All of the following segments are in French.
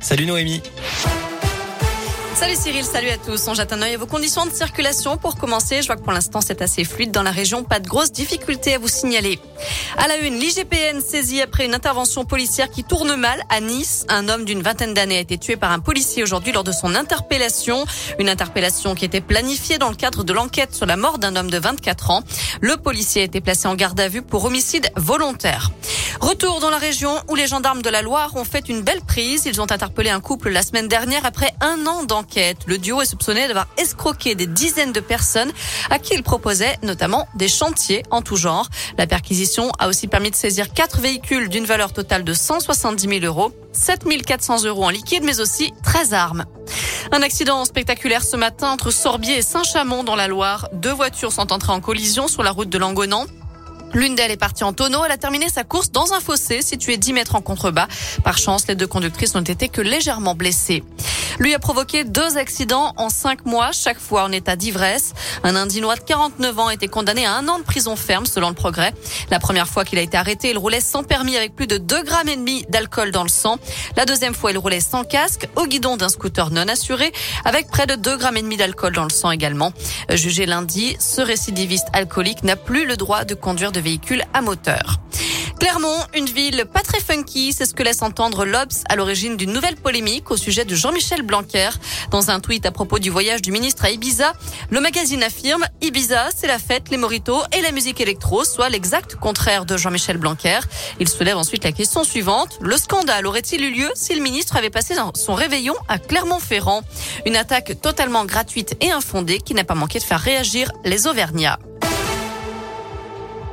Salut Noémie. Salut Cyril, salut à tous. On jette un œil à vos conditions de circulation. Pour commencer, je vois que pour l'instant c'est assez fluide dans la région. Pas de grosses difficultés à vous signaler. À la une, l'IGPN saisit après une intervention policière qui tourne mal à Nice. Un homme d'une vingtaine d'années a été tué par un policier aujourd'hui lors de son interpellation. Une interpellation qui était planifiée dans le cadre de l'enquête sur la mort d'un homme de 24 ans. Le policier a été placé en garde à vue pour homicide volontaire. Retour dans la région où les gendarmes de la Loire ont fait une belle prise. Ils ont interpellé un couple la semaine dernière après un an d'enquête. Le duo est soupçonné d'avoir escroqué des dizaines de personnes à qui il proposait notamment des chantiers en tout genre. La perquisition a aussi permis de saisir quatre véhicules d'une valeur totale de 170 000 euros, 7 400 euros en liquide, mais aussi 13 armes. Un accident spectaculaire ce matin entre Sorbier et Saint-Chamond dans la Loire. Deux voitures sont entrées en collision sur la route de Langonan. L'une d'elles est partie en tonneau. Elle a terminé sa course dans un fossé situé 10 mètres en contrebas. Par chance, les deux conductrices n'ont été que légèrement blessées. Lui a provoqué deux accidents en cinq mois, chaque fois en état d'ivresse. Un Indinois de 49 ans a été condamné à un an de prison ferme, selon le progrès. La première fois qu'il a été arrêté, il roulait sans permis avec plus de 2 grammes et demi d'alcool dans le sang. La deuxième fois, il roulait sans casque, au guidon d'un scooter non assuré, avec près de 2 grammes et demi d'alcool dans le sang également. Jugé lundi, ce récidiviste alcoolique n'a plus le droit de conduire de véhicule à moteur. Clermont, une ville pas très funky, c'est ce que laisse entendre l'Obs à l'origine d'une nouvelle polémique au sujet de Jean-Michel Blanquer. Dans un tweet à propos du voyage du ministre à Ibiza, le magazine affirme Ibiza, c'est la fête, les moritos et la musique électro, soit l'exact contraire de Jean-Michel Blanquer. Il soulève ensuite la question suivante. Le scandale aurait-il eu lieu si le ministre avait passé son réveillon à Clermont-Ferrand? Une attaque totalement gratuite et infondée qui n'a pas manqué de faire réagir les Auvergnats.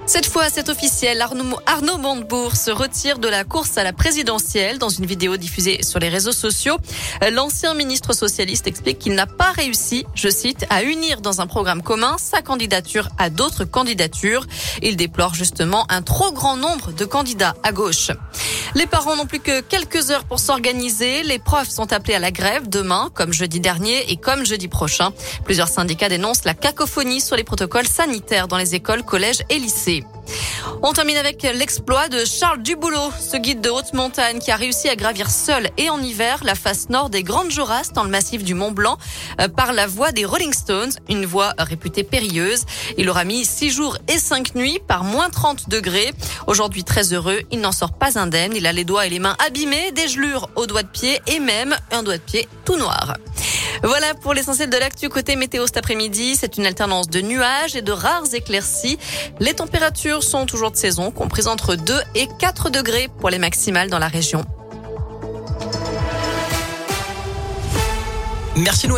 Cette fois, c'est officiel. Arnaud, Arnaud Montebourg se retire de la course à la présidentielle. Dans une vidéo diffusée sur les réseaux sociaux, l'ancien ministre socialiste explique qu'il n'a pas réussi, je cite, à unir dans un programme commun sa candidature à d'autres candidatures. Il déplore justement un trop grand nombre de candidats à gauche. Les parents n'ont plus que quelques heures pour s'organiser. Les profs sont appelés à la grève demain, comme jeudi dernier et comme jeudi prochain. Plusieurs syndicats dénoncent la cacophonie sur les protocoles sanitaires dans les écoles, collèges et lycées. On termine avec l'exploit de Charles Duboulot, ce guide de haute montagne qui a réussi à gravir seul et en hiver la face nord des Grandes Jorasses dans le massif du Mont Blanc euh, par la voie des Rolling Stones, une voie réputée périlleuse. Il aura mis six jours et cinq nuits par moins 30 degrés. Aujourd'hui très heureux, il n'en sort pas indemne. Il a les doigts et les mains abîmés, des gelures aux doigts de pied et même un doigt de pied tout noir. Voilà pour l'essentiel de l'actu côté météo cet après-midi. C'est une alternance de nuages et de rares éclaircies. Les températures sont toujours de saison, comprises entre 2 et 4 degrés pour les maximales dans la région. Merci